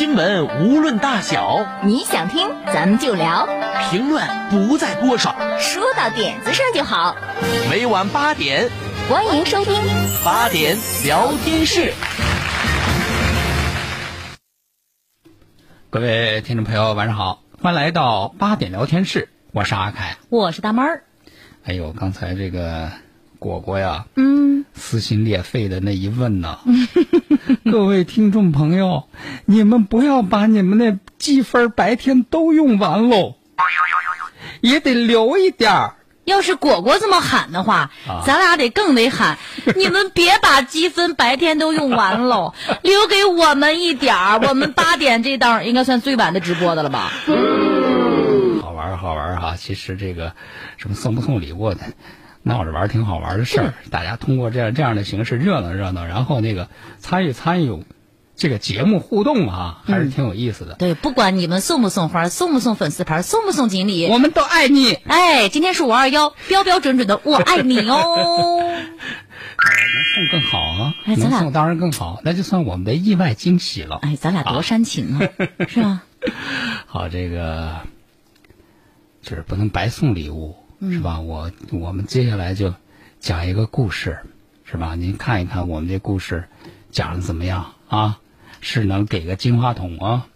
新闻无论大小，你想听咱们就聊，评论不在多少，说到点子上就好。每晚八点，欢迎收听八点聊天室。各位听众朋友，晚上好，欢迎来到八点聊天室，我是阿凯。我是大妹儿。哎呦，刚才这个果果呀，嗯，撕心裂肺的那一问呢，各位听众朋友，你们不要把你们那积分白天都用完喽，也得留一点儿。要是果果这么喊的话，啊咱俩得更得喊。你们别把积分白天都用完喽，留给我们一点儿。我们八点这档应该算最晚的直播的了吧？好玩儿好玩儿哈！其实这个什么送不送礼物的，闹着玩儿挺好玩儿的事儿。大家通过这样这样的形式热闹热闹，然后那个参与参与这个节目互动啊，还是挺有意思的。对，不管你们送不送花，送不送粉丝牌，送不送锦鲤，我们都爱你。哎，今天是五二幺，标标准准的我爱你哦。能送更好啊，哎咱俩能送当然更好，那就算我们的意外惊喜了。哎，咱俩多煽情啊，是吧？好，这个就是不能白送礼物，是吧？我我们接下来就讲一个故事，是吧？您看一看我们这故事讲的怎么样啊？是能给个金话筒啊，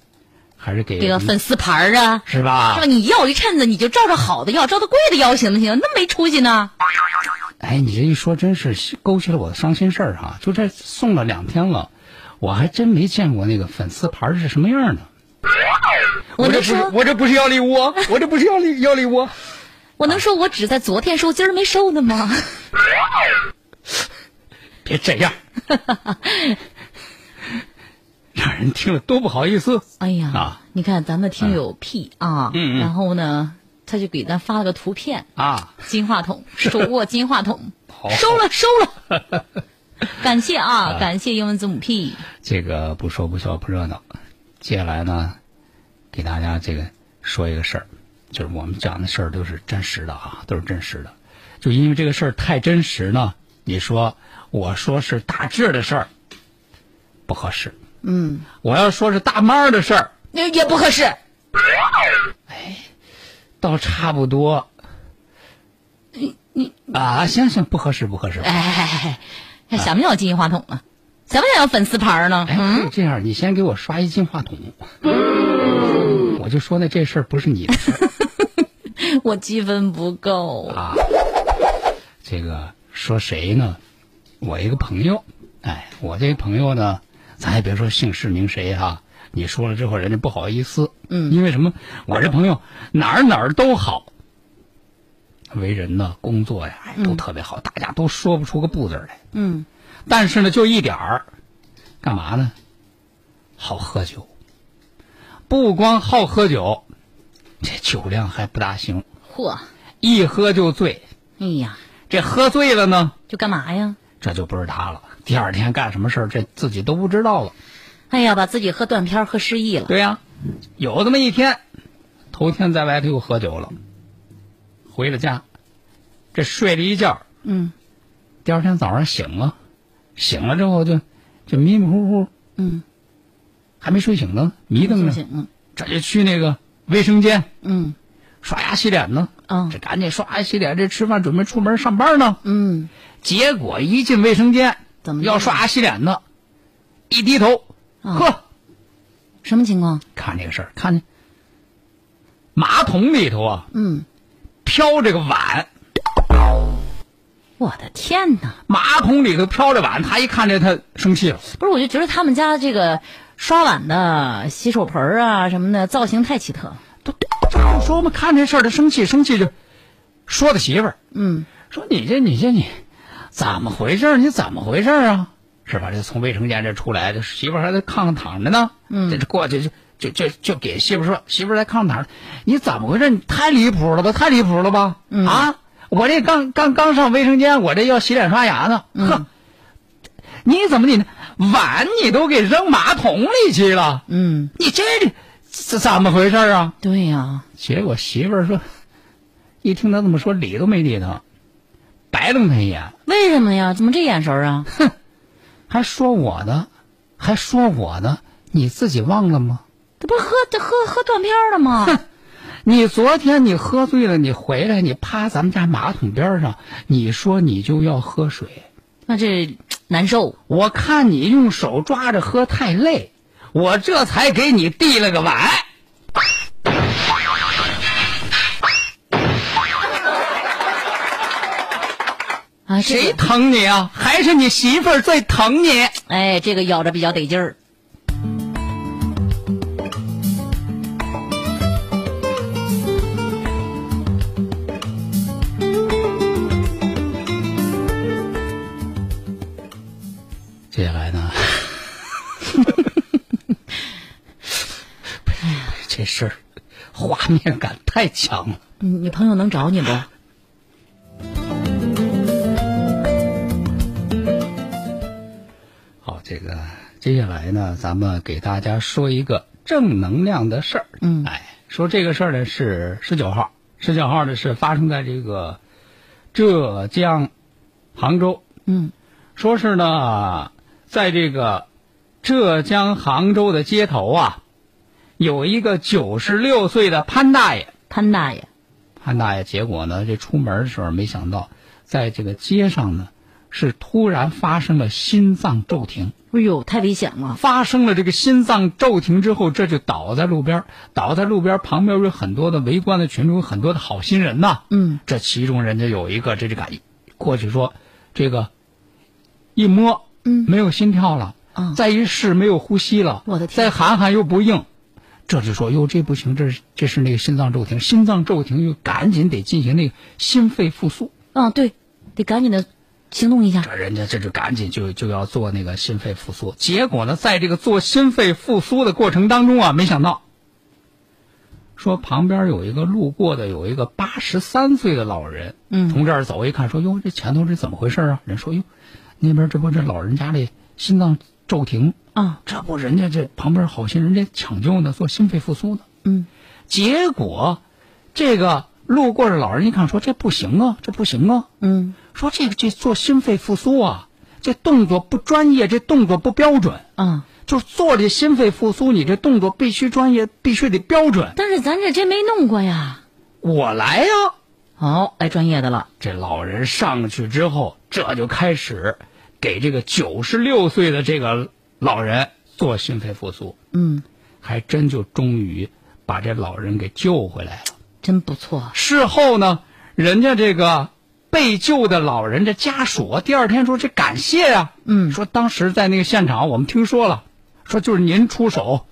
还是给这个粉丝牌啊，是吧是吧？？你要一衬子，你就照着好的要，照着贵的要行不行？那没出息呢。哎，你这一说，真是勾起了我的伤心事儿哈！就这送了两天了，我还真没见过那个粉丝牌是什么样的。我这不是我这不是要礼物啊，我这不是要礼要礼物啊。我能说我只在昨天收，今儿没收呢吗？别这样，让人听了多不好意思。哎呀，啊。你看咱们听友 P 啊，嗯嗯。然后呢，他就给咱发了个图片，啊，金话筒，手握金话筒，好收了收了，感谢啊，感谢英文字母 P，这个不说不笑不热闹。接下来呢，给大家这个说一个事儿，就是我们讲的事儿都是真实的啊，都是真实的。就因为这个事儿太真实呢，你说我说是大志的事儿不合适，嗯，我要说是大妈的事儿也也不合适，哎倒差不多。你你啊，行行，不合适不合适。哎哎哎哎，想不想要金话筒啊？想不想要粉丝牌呢？哎，嗯这样，你先给我刷一金话筒，我就说那这事儿不是你的事儿 我积分不够，啊。这个说谁呢？我一个朋友，哎，我这个朋友呢，咱也别说姓氏名谁哈、你说了之后，人家不好意思。嗯因为什么？我这朋友哪儿哪儿都好，为人呢，工作呀，哎都特别好，大家都说不出个不字来。嗯，但是呢，就一点儿，干嘛呢？好喝酒，不光好喝酒，这酒量还不大行，嚯，一喝就醉。哎呀，这喝醉了呢，就干嘛呀？这就不是他了。第二天干什么事儿，这自己都不知道了。哎呀，把自己喝断片儿喝失忆了，对呀、有这么一天，头天在外头又喝酒了，回了家，这睡了一觉，嗯第二天早上醒了，醒了之后就就迷迷糊糊，嗯，还没睡醒呢，迷瞪着，不行了，这就去那个卫生间嗯刷牙洗脸呢。嗯这赶紧刷牙洗脸，这吃饭准备出门上班呢。嗯，结果一进卫生间，怎么要刷牙洗脸呢？一低头，啊呵，什么情况？看这个事儿，看见马桶里头啊嗯，飘这个碗，我的天哪！马桶里头飘着碗，他一看这他生气了。不是，我就觉得他们家这个刷碗的洗手盆儿啊什么的造型太奇特了。都这就说嘛，看这事儿他生气，生气就说他媳妇儿，嗯说你这你这你怎么回事？你怎么回事啊？是吧？这从卫生间这出来，这媳妇儿还在炕上躺着呢。嗯这这过去就就就就给媳妇儿说，媳妇儿在炕上躺着，你怎么回事？你太离谱了吧，太离谱了吧？啊，我这刚刚刚上卫生间，我这要洗脸刷牙呢，呵，你怎么你碗你都给扔马桶里去了？嗯，你这这怎么回事啊？对呀、结果媳妇儿说，一听他这么说，理都没理他，白瞪他一眼，为什么呀？怎么这眼神啊？哼？还说我呢，还说我呢，你自己忘了吗？这不喝这喝喝断片了吗？哼你昨天你喝醉了，你回来你趴咱们家马桶边上，你说你就要喝水，那这难受。我看你用手抓着喝太累，我这才给你递了个碗。啊，这谁疼你啊？还是你媳妇儿最疼你？哎，这个咬着比较得劲儿。这事儿画面感太强了。你你朋友能找你不？好，这个接下来呢，咱们给大家说一个正能量的事儿。嗯哎，说这个事儿呢是十九号，十九号呢是发生在这个浙江杭州。嗯说是呢，在这个浙江杭州的街头啊，有一个九十六岁的潘大爷。潘大爷，潘大爷，结果呢，这出门的时候没想到，在这个街上呢，是突然发生了心脏骤停。哎呦，太危险了。发生了这个心脏骤停之后，这就倒在路边，倒在路边旁边有很多的围观的群众，有很多的好心人呐。嗯，这其中人家有一个，这就敢过去说，这个一摸，嗯没有心跳了，啊再一试没有呼吸了，我的天再喊喊又不应，这就说哟，这不行，这是这是那个心脏骤停，心脏骤停又赶紧得进行那个心肺复苏。啊，对，得赶紧的行动一下。这人家这就赶紧就就要做那个心肺复苏，结果呢，在这个做心肺复苏的过程当中啊，没想到，说旁边有一个路过的有一个八十三岁的老人，嗯从这儿走一看，说哟，这前头这怎么回事啊？人说哟，那边这不这老人家这心脏骤停，啊，这不人家这旁边好心人家抢救呢，做心肺复苏呢。嗯结果，这个路过的老人一看，说这不行啊，这不行啊。嗯说这个这做心肺复苏啊，这动作不专业，这动作不标准。啊，就是做这心肺复苏，你这动作必须专业，必须得标准。但是咱这真没弄过呀。我来呀、哦，来专业的了。这老人上去之后，这就开始给这个九十六岁的这个老人做心肺复苏，嗯，还真就终于把这老人给救回来了。真不错。事后呢，人家这个被救的老人的家属，第二天说这感谢呀、嗯说当时在那个现场我们听说了，说就是您出手，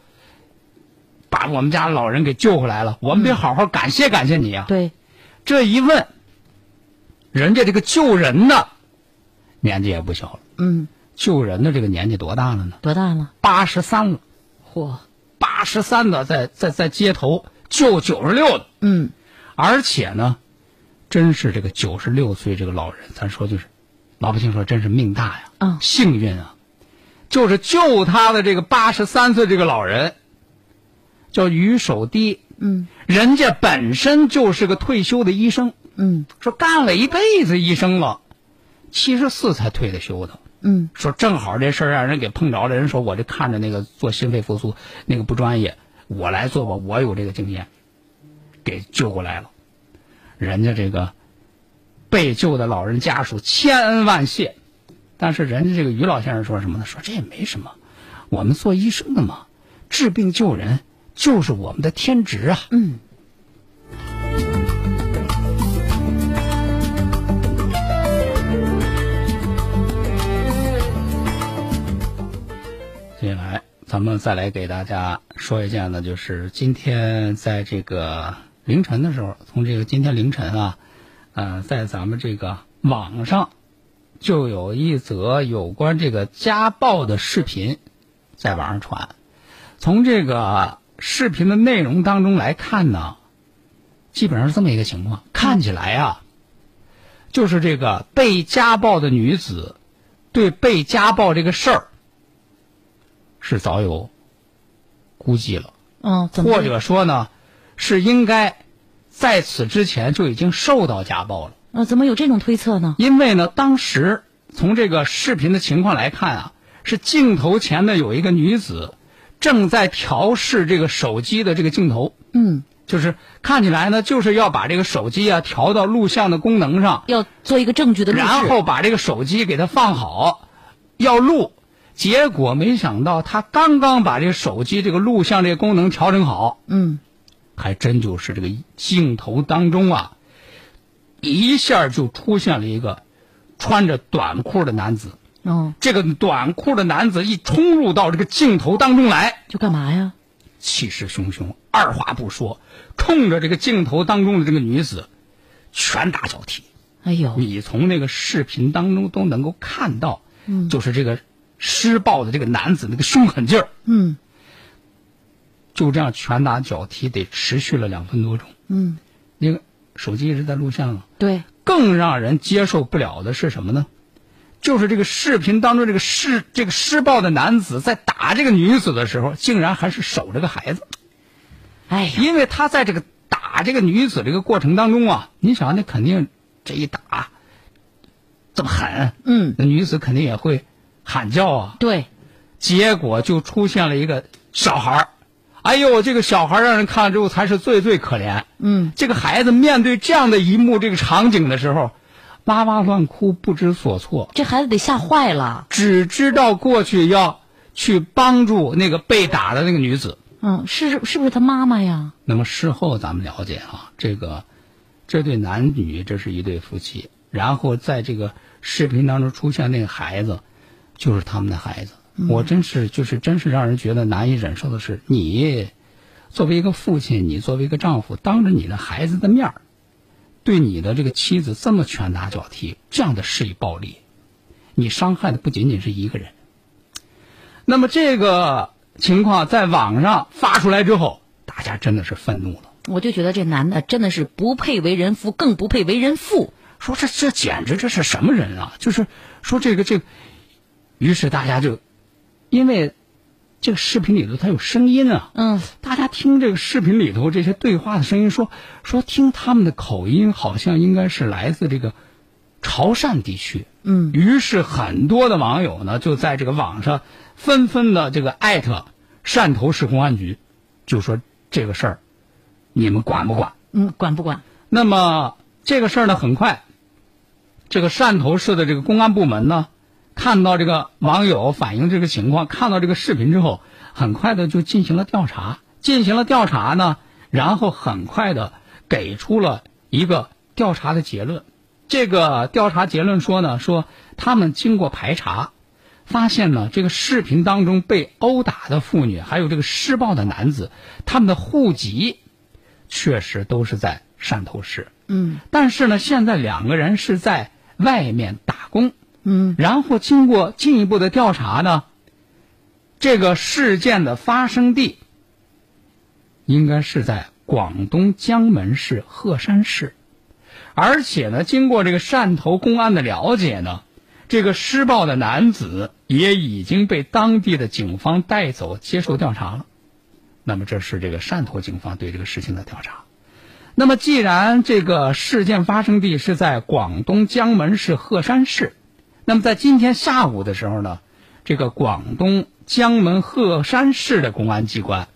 把我们家老人给救回来了，我们得好好感谢感谢你啊。对，这一问，人家这个救人的年纪也不小了，嗯，救人的这个年纪多大了呢？多大了？八十三了，嚯，八十三的在在在街头救九十六的。嗯。而且呢，真是这个九十六岁这个老人，咱说就是，老百姓说真是命大呀，嗯。幸运啊，就是救他的这个八十三岁这个老人，叫于守堤，嗯。人家本身就是个退休的医生，嗯。说干了一辈子医生了，七十四才退的休的。嗯说正好这事儿让人给碰着了，人说我这看着那个做心肺复苏那个不专业，我来做吧，我有这个经验，给救过来了。人家这个被救的老人家属千恩万谢，但是人家这个于老先生说什么呢？说这也没什么，我们做医生的嘛，治病救人就是我们的天职啊。嗯，咱们再来给大家说一件呢，就是今天在这个凌晨的时候，从这个今天凌晨啊，呃，在咱们这个网上就有一则有关这个家暴的视频在网上传。从这个视频的内容当中来看呢，基本上是这么一个情况。看起来啊，就是这个被家暴的女子对被家暴这个事儿是早有估计了，嗯，或者说呢，是应该在此之前就已经受到家暴了。呃怎么有这种推测呢？因为呢，当时从这个视频的情况来看啊，是镜头前的有一个女子正在调试这个手机的这个镜头，嗯，就是看起来呢，就是要把这个手机啊调到录像的功能上，要做一个证据的录。然后把这个手机给它放好，要录。结果没想到，他刚刚把这个手机这个录像这个功能调整好，嗯，还真就是这个镜头当中啊，一下就出现了一个穿着短裤的男子。哦，这个短裤的男子一冲入到这个镜头当中来，就干嘛呀？气势汹汹，二话不说，冲着这个镜头当中的这个女子拳打脚踢。哎呦，你从那个视频当中都能够看到，嗯，就是这个施暴的这个男子那个凶狠劲儿，嗯。就这样拳打脚踢，得持续了两分多钟。嗯，那个手机一直在录像啊。对，更让人接受不了的是什么呢？就是这个视频当中这个施这个施暴的男子在打这个女子的时候，竟然还是守着个孩子，哎呀，因为他在这个打这个女子这个过程当中啊，你想那肯定这一打这么狠，嗯，那女子肯定也会喊叫啊，对，结果就出现了一个小孩儿，哎呦，这个小孩儿让人看了之后才是最最可怜。嗯，这个孩子面对这样的一幕这个场景的时候，哇哇乱哭，不知所措，这孩子得吓坏了。只知道过去要去帮助那个被打的那个女子。嗯，是是不是他妈妈呀？那么事后咱们了解啊，这个这对男女这是一对夫妻，然后在这个视频当中出现那个孩子，就是他们的孩子。我真是就是真是让人觉得难以忍受的是，你作为一个父亲，你作为一个丈夫，当着你的孩子的面儿，对你的这个妻子这么拳打脚踢，这样的施以暴力，你伤害的不仅仅是一个人。那么这个情况在网上发出来之后，大家真的是愤怒了。我就觉得这男的真的是不配为人夫，更不配为人父。说这这简直这是什么人啊？就是说这个这个，于是大家就因为这个视频里头它有声音啊，嗯，大家听这个视频里头这些对话的声音说，说听他们的口音好像应该是来自这个潮汕地区。嗯，于是很多的网友呢就在这个网上纷纷的这个艾特汕头市公安局，就说这个事儿你们管不管？嗯，管不管？那么这个事儿呢，很快，这个汕头市的这个公安部门呢，看到这个网友反映这个情况，看到这个视频之后，很快的就进行了调查，进行了调查呢，然后很快的给出了一个调查的结论。这个调查结论说呢，说他们经过排查，发现呢，这个视频当中被殴打的妇女，还有这个施暴的男子，他们的户籍确实都是在汕头市。嗯但是呢，现在两个人是在外面打工，嗯然后经过进一步的调查呢，这个事件的发生地应该是在广东江门市鹤山市，而且呢，经过这个汕头公安的了解呢，这个施暴的男子也已经被当地的警方带走接受调查了。那么，这是这个汕头警方对这个事情的调查。那么，既然这个事件发生地是在广东江门市鹤山市，那么在今天下午的时候呢，这个广东江门鹤山市的公安机关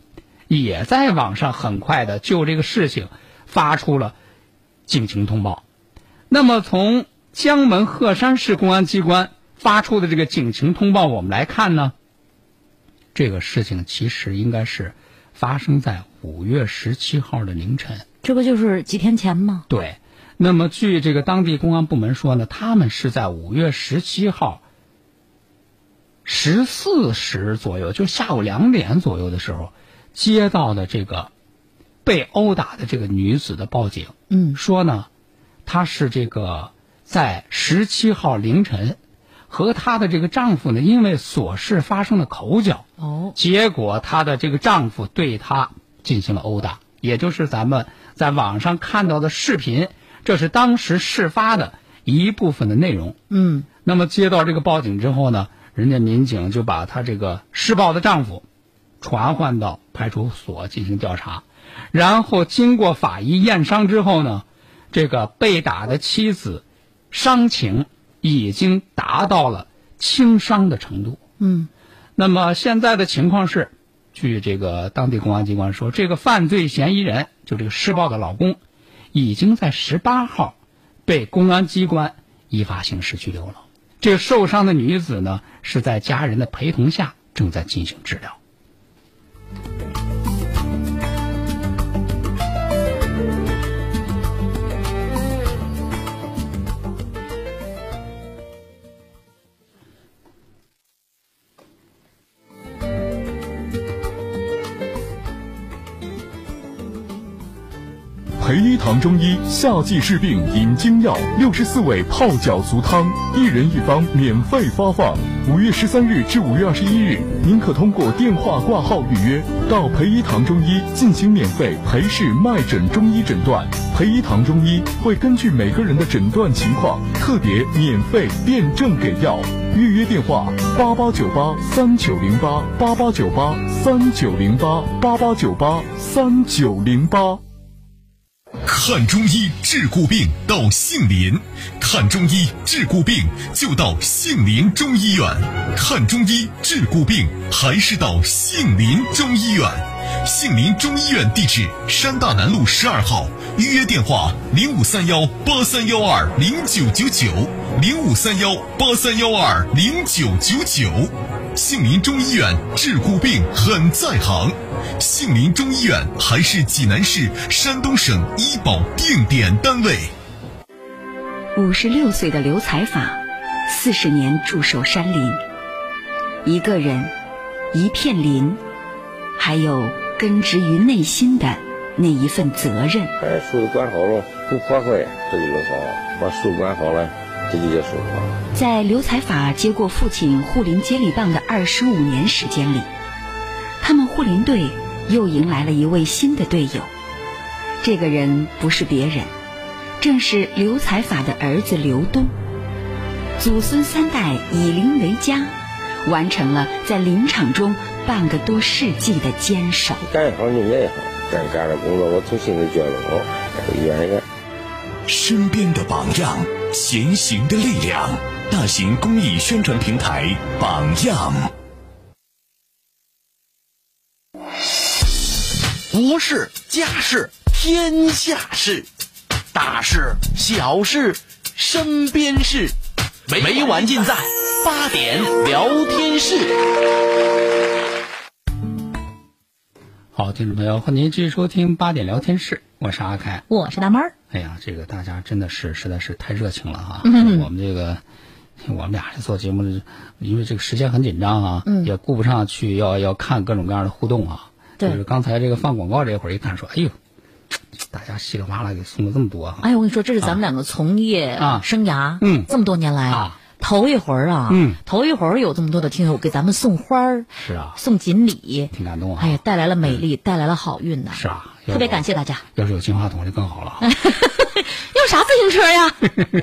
也在网上很快的就这个事情发出了警情通报。那么，从江门鹤山市公安机关发出的这个警情通报，我们来看呢，这个事情其实应该是发生在五月十七号的凌晨。这不就是几天前吗？对，那么据这个当地公安部门说呢，他们是在五月十七号十四时左右，就下午两点左右的时候，接到的这个被殴打的这个女子的报警，嗯。说呢，她是这个在十七号凌晨和她的这个丈夫呢，因为琐事发生了口角，哦，结果她的这个丈夫对她进行了殴打，也就是咱们在网上看到的视频，这是当时事发的一部分的内容。嗯，那么接到这个报警之后呢，人家民警就把她这个施暴的丈夫传唤到派出所进行调查，然后经过法医验伤之后呢，这个被打的妻子伤情已经达到了轻伤的程度。嗯，那么现在的情况是，据这个当地公安机关说，这个犯罪嫌疑人就这个施暴的老公，已经在十八号被公安机关依法刑事拘留了。这个受伤的女子呢，是在家人的陪同下正在进行治疗。堂中医夏季治病饮精药，六十四味泡脚足汤，一人一方免费发放。五月十三日至五月二十一日，您可通过电话挂号预约，到培医堂中医进行免费陪侍脉诊中医诊断。培医堂中医会根据每个人的诊断情况，特别免费辨证给药。预约电话：八八九八三九零八八八九八三九零八八八九八三九零八。看中医治骨病到杏林，看中医治骨病就到杏林中医院。看中医治骨病还是到杏林中医院。杏林中医院地址：山大南路十二号，预约电话：零五三幺八三幺二零九九九零五三幺八三幺二零九九九。杏林中医院治骨病很在行。杏林中医院还是济南市、山东省医保定点单位。五十六岁的刘财法，四十年驻守山林，一个人，一片林，还有根植于内心的那一份责任。把树管好了，不破坏，这就能好；把树管好了，在刘财法接过父亲护林接力棒的二十五年时间里，他们护林队又迎来了一位新的队友。这个人不是别人，正是刘财法的儿子刘东。祖孙三代以林为家，完成了在林场中半个多世纪的坚守。干好你也好，干干的工作我从心里觉得好，愿意干。身边的榜样，前行的力量。大型公益宣传平台榜样。国事、家事、天下事，大事、小事、身边事，每晚尽在八点聊天室。好，听众朋友，欢迎您继续收听八点聊天室，我是阿凯。我是大妹儿。哎呀，这个大家真的是实在是太热情了哈！嗯我们这个我们俩做节目，因为这个时间很紧张啊，嗯也顾不上去要要看各种各样的互动啊。对就是刚才这个放广告这会儿一看，说哎呦，大家稀里哗啦给送了这么多啊、哎呀，我跟你说，这是咱们两个从业啊生涯，嗯这么多年来啊，头一回儿啊，嗯头一回儿有这么多的听友给咱们送花儿、是啊，送锦鲤，挺感动啊。哎呀，带来了美丽，带来了好运呐，是啊，特别感谢大家。要是有金话筒就更好了啊。用啥自行车呀？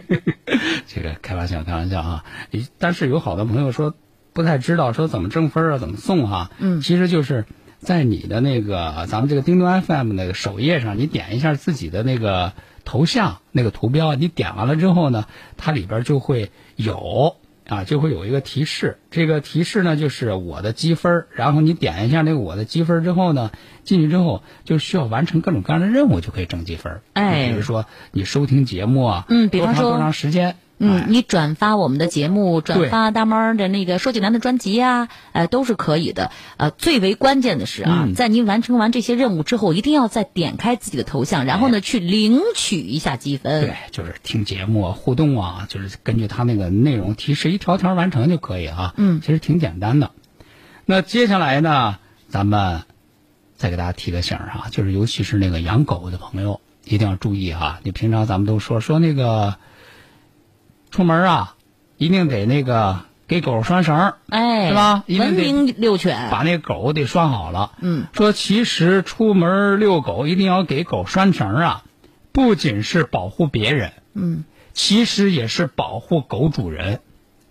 这个开玩笑，开玩笑啊！但是有好多朋友说不太知道说怎么挣分啊，怎么送哈、嗯其实就是在你的那个咱们这个叮咚 FM 那个首页上，你点一下自己的那个头像那个图标，你点完了之后呢，它里边就会有。啊，就会有一个提示，这个提示呢就是我的积分然后你点一下那个我的积分之后呢，进去之后就需要完成各种各样的任务就可以挣积分儿哎比如说你收听节目啊，嗯比方说多长多长时间，嗯哎，你转发我们的节目，转发大猫儿的那个说济南的专辑呀、呃，都是可以的。呃，最为关键的是啊，嗯在您完成完这些任务之后，一定要再点开自己的头像，然后呢，去领取一下积分。对，就是听节目啊互动啊，就是根据他那个内容提示一条条完成就可以啊。嗯其实挺简单的。那接下来呢，咱们再给大家提个醒儿哈，就是尤其是那个养狗的朋友一定要注意啊。你平常咱们都说说那个出门啊，一定得那个给狗拴绳儿，哎，是吧文得明遛犬，把那狗得拴好了。嗯，说其实出门遛狗一定要给狗拴绳儿啊，不仅是保护别人，嗯，其实也是保护狗主人。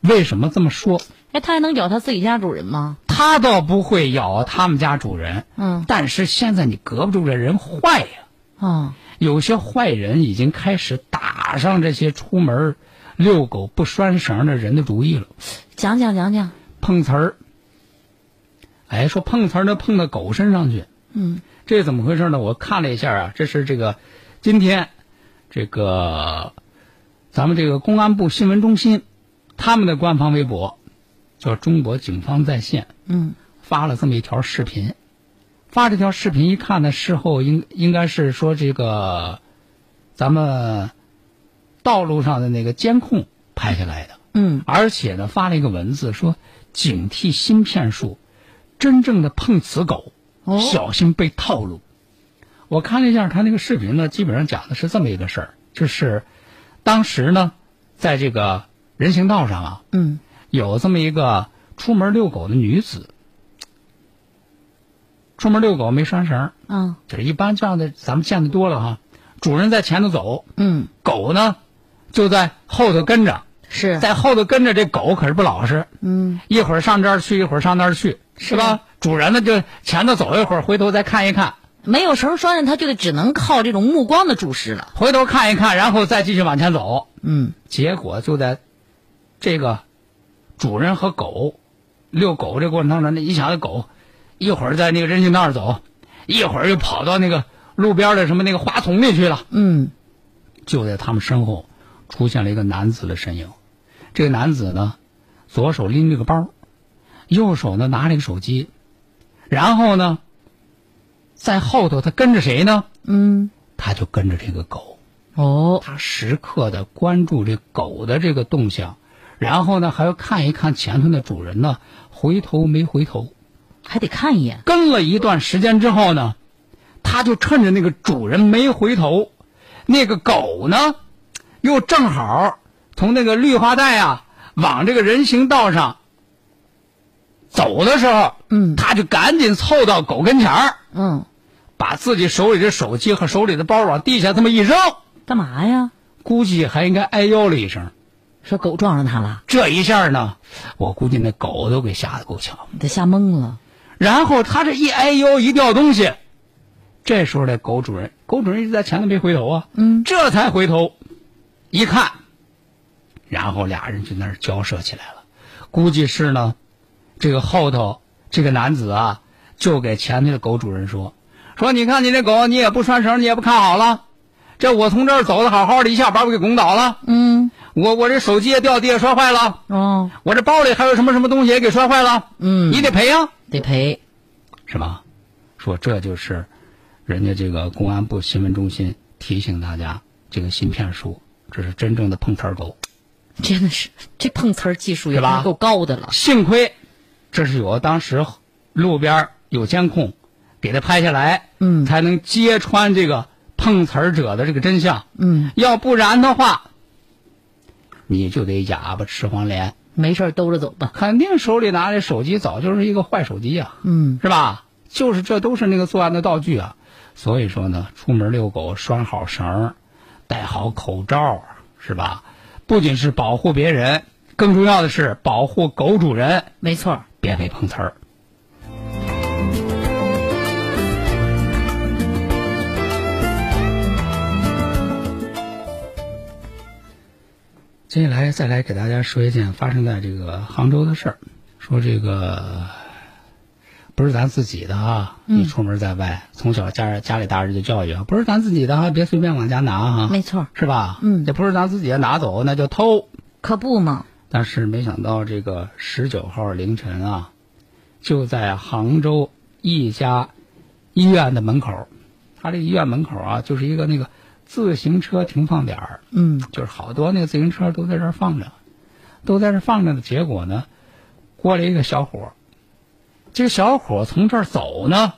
为什么这么说？哎，它还能咬它自己家主人吗？它倒不会咬他们家主人，嗯但是现在你隔不住这人坏呀。啊，有些坏人已经开始打上这些出门遛狗不拴绳的人的主意了。讲讲讲讲，碰瓷儿，哎，说碰瓷儿呢碰到狗身上去，嗯，这怎么回事呢？我看了一下啊，这是这个今天这个咱们这个公安部新闻中心他们的官方微博叫中国警方在线，嗯，发了这么一条视频。发这条视频一看呢，事后应应该是说这个咱们道路上的那个监控拍下来的。嗯，而且呢，发了一个文字说：“警惕芯片术，真正的碰瓷狗，哦小心被套路。”我看了一下他那个视频呢，基本上讲的是这么一个事儿，就是当时呢，在这个人行道上啊，嗯，有这么一个出门遛狗的女子，出门遛狗没拴绳儿，啊，就是一般这样的咱们见的多了哈。主人在前头走，嗯，狗呢就在后头跟着。是，在后头跟着这狗可是不老实，嗯，一会儿上这儿去，一会儿上那儿去，是吧？主人呢就前头走一会儿，回头再看一看，没有绳拴着，他就得只能靠这种目光的注视了。回头看一看，然后再继续往前走。嗯，结果就在这个主人和狗遛狗这过程当中，那一想这狗一会儿在那个人行道上走，一会儿又跑到那个路边的什么那个花丛里去了。嗯，就在他们身后出现了一个男子的身影。这个男子呢，左手拎着个包，右手呢拿着个手机，然后呢，在后头他跟着谁呢？嗯，他就跟着这个狗，哦，他时刻的关注这狗的这个动向，然后呢还要看一看前头的主人呢回头没回头。还得看一眼。跟了一段时间之后呢，他就趁着那个主人没回头，那个狗呢，又正好从那个绿化带啊往这个人行道上走的时候，嗯他就赶紧凑到狗跟前儿，嗯，把自己手里的手机和手里的包往地下这么一扔，干嘛呀？估计还应该哎呦了一声。说狗撞上他了，这一下呢，我估计那狗都给吓得够呛。给吓懵了。然后他这一哎呦一掉东西，这时候的狗主人，狗主人一直在前头没回头啊，嗯，这才回头一看，然后俩人就那儿交涉起来了。估计是呢，这个后头这个男子啊，就给前面的狗主人说说，你看你这狗，你也不拴绳，你也不看好了，这我从这儿走的好好的，一下把我给拱倒了，嗯，我我这手机也掉地下摔坏了，哦，我这包里还有什么什么东西也给摔坏了，嗯你得赔呀、得赔。是吧？说这就是人家这个公安部新闻中心提醒大家，这个芯片术，这是真正的碰瓷儿狗。真的是这碰瓷儿技术也是够高的了。幸亏这是有当时路边有监控，给他拍下来，嗯才能揭穿这个碰瓷儿者的这个真相。嗯，要不然的话，你就得哑巴吃黄连，没事兜着走吧。肯定手里拿着手机早就是一个坏手机啊。嗯，是吧？就是这都是那个作案的道具啊。所以说呢，出门遛狗拴好绳儿，戴好口罩，是吧？不仅是保护别人，更重要的是保护狗主人，没错。别被碰瓷儿。接下来再来给大家说一件发生在这个杭州的事儿，说这个不是咱自己的啊，你出门在外，从小家家里大人就教育啊，不是咱自己的啊，别随便往家拿哈，没错，是吧？嗯。这不是咱自己的拿走，那就偷。可不嘛。但是没想到这个十九号凌晨啊，就在杭州一家医院的门口，他这医院门口啊，就是一个那个自行车停放点儿，嗯，就是好多那个自行车都在这儿放着，都在这儿放着的结果呢，过来一个小伙儿，这个小伙从这儿走呢，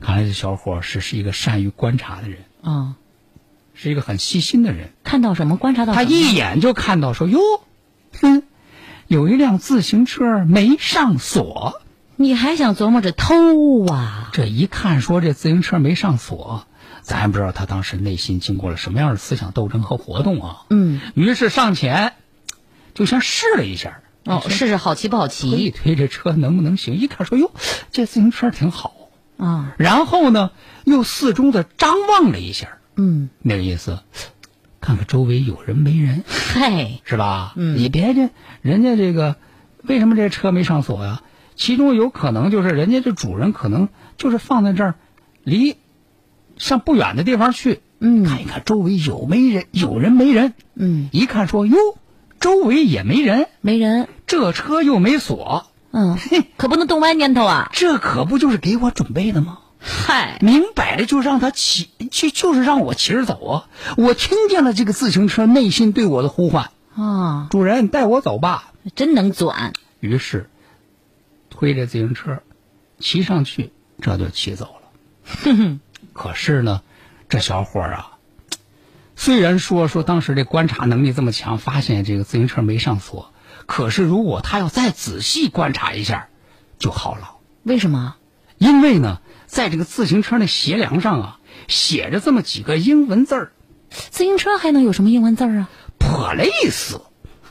看来这小伙是是一个善于观察的人，啊，是一个很细心的人。看到什么？观察到他什么一眼就看到说哟，哼，有一辆自行车没上锁。你还想琢磨着偷啊？这一看说这自行车没上锁，咱也不知道他当时内心经过了什么样的思想斗争和活动啊。嗯，于是上前，就先试了一下，哦，试试好骑不好推一骑推这车能不能行？一看说哟，这自行车挺好。啊？然后呢，又四周的张望了一下，嗯，那个意思，看看周围有人没人，嗨，是吧？嗯你别这人家这个，为什么这车没上锁呀？其中有可能就是人家这主人可能就是放在这儿，离上不远的地方去，嗯看一看周围有没人，有人没人。嗯，一看说哟，周围也没人，没人，这车又没锁，嗯，可不能动歪念头啊！这可不就是给我准备的吗？嗨，明摆着就让他骑，就就是让我骑着走啊！我听见了这个自行车内心对我的呼唤啊，：“主人，带我走吧。真能转。”于是，推着自行车，骑上去，这就骑走了。哼哼可是呢，这小伙儿啊，虽然说说当时这观察能力这么强，发现这个自行车没上锁，可是如果他要再仔细观察一下，就好了。为什么？因为呢，在这个自行车的斜梁上啊，写着这么几个英文字儿自行车还能有什么英文字儿啊？，police。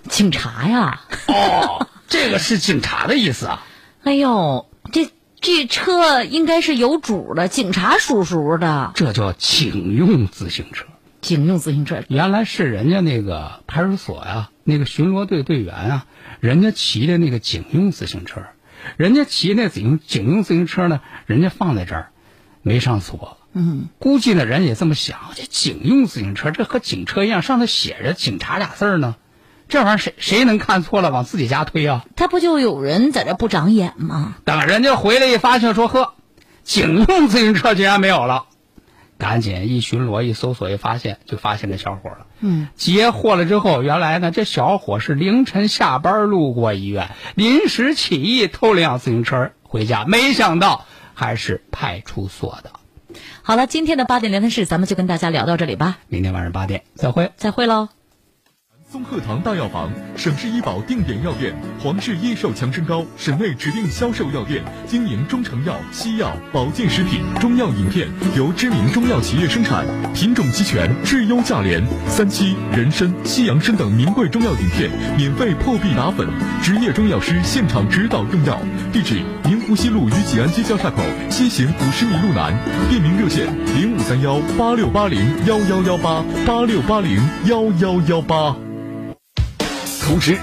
警察呀！哦，这个是警察的意思啊。哎呦，这这车应该是有主的，警察叔叔的这叫警用自行车。警用自行车。原来是人家那个派出所呀，那个巡逻队队员啊，人家骑的那个警用自行车，人家骑那警用警用自行车呢，人家放在这儿，没上锁。嗯，估计呢人也这么想，这警用自行车这和警车一样，上头写着警察俩字儿呢，这玩意儿谁谁能看错了往自己家推啊？他不就有人在这不长眼吗？等人家回来一发现说呵，警用自行车竟然没有了，赶紧一巡逻一搜索一发现，就发现这小伙了。嗯，截获了之后，原来呢这小伙是凌晨下班路过医院，临时起意偷了辆自行车回家，没想到还是派出所的。好了，今天的八点聊天室咱们就跟大家聊到这里吧，明天晚上八点再会。再会喽。松鹤堂大药房，省市医保定点药店，皇氏益寿强身膏，省内指定销售药店，经营中成药、西药、保健食品、中药饮片，由知名中药企业生产，品种齐全，质优价廉。三七、人参、西洋参等名贵中药饮片，免费破壁打粉，职业中药师现场指导用药。地址：宁湖西路与济安街交叉口西行五十米路南。便民热线：零五三幺八六八零幺幺幺八八六八零幺幺幺八。通知：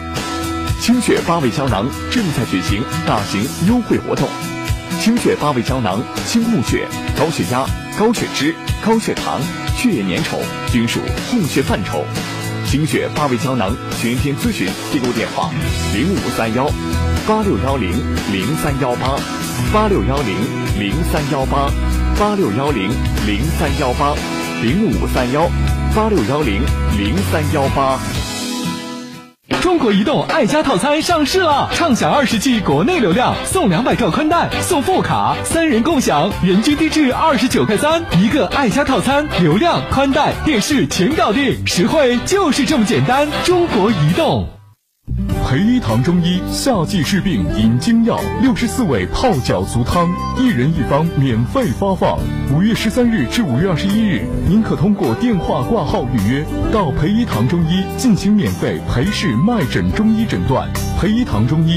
清血八味胶囊正在举行大型优惠活动。清血八味胶囊清供血、高血压、高血脂、高血糖、血液粘稠均属供血范畴。清血八味胶囊全天咨询订购电话：零五三幺八六幺零零三幺八八六幺零零三幺八八六幺零零三幺八零五三幺八六幺零零三幺八。中国移动爱家套餐上市了，畅享二十 G 国内流量，送两百兆宽带，送副卡，三人共享，人均低至二十九块三，一个爱家套餐，流量、宽带、电视全搞定，实惠就是这么简单。中国移动。培医堂中医夏季治病饮精药，六十四味泡脚足汤，一人一方免费发放。五月十三日至五月二十一日，您可通过电话挂号预约，到培医堂中医进行免费陪侍脉诊中医诊断。培医堂中医。